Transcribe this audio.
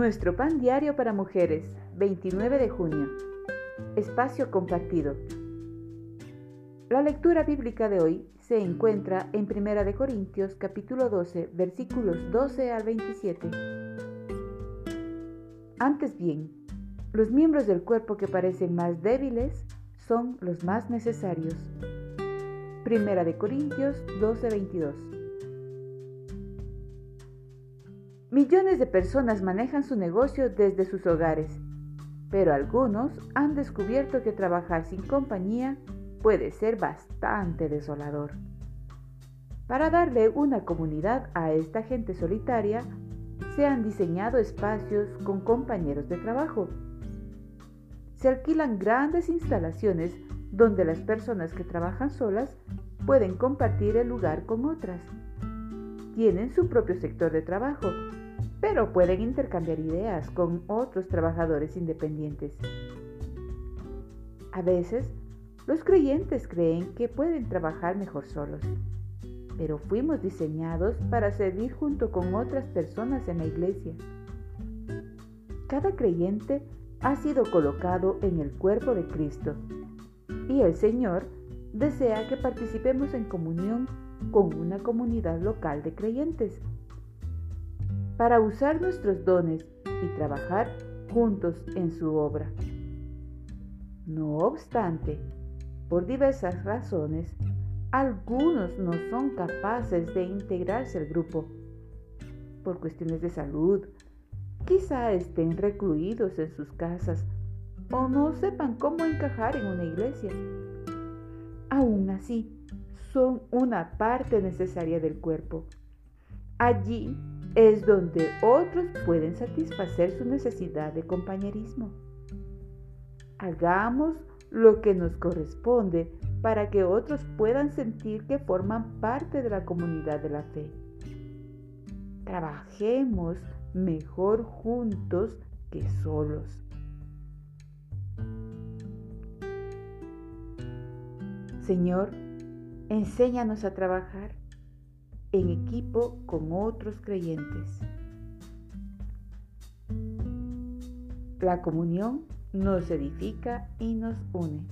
Nuestro pan diario para mujeres, 29 de junio. Espacio compartido. La lectura bíblica de hoy se encuentra en 1 de Corintios capítulo 12, versículos 12 al 27. Antes bien, los miembros del cuerpo que parecen más débiles son los más necesarios. Primera de Corintios 12, 22. Millones de personas manejan su negocio desde sus hogares, pero algunos han descubierto que trabajar sin compañía puede ser bastante desolador. Para darle una comunidad a esta gente solitaria, se han diseñado espacios con compañeros de trabajo. Se alquilan grandes instalaciones donde las personas que trabajan solas pueden compartir el lugar con otras. Tienen su propio sector de trabajo pero pueden intercambiar ideas con otros trabajadores independientes. A veces, los creyentes creen que pueden trabajar mejor solos, pero fuimos diseñados para servir junto con otras personas en la iglesia. Cada creyente ha sido colocado en el cuerpo de Cristo y el Señor desea que participemos en comunión con una comunidad local de creyentes para usar nuestros dones y trabajar juntos en su obra. No obstante, por diversas razones, algunos no son capaces de integrarse al grupo. Por cuestiones de salud, quizá estén recluidos en sus casas o no sepan cómo encajar en una iglesia. Aún así, son una parte necesaria del cuerpo. Allí es donde otros pueden satisfacer su necesidad de compañerismo. Hagamos lo que nos corresponde para que otros puedan sentir que forman parte de la comunidad de la fe. Trabajemos mejor juntos que solos. Señor, enséñanos a trabajar en equipo con otros creyentes. La comunión nos edifica y nos une.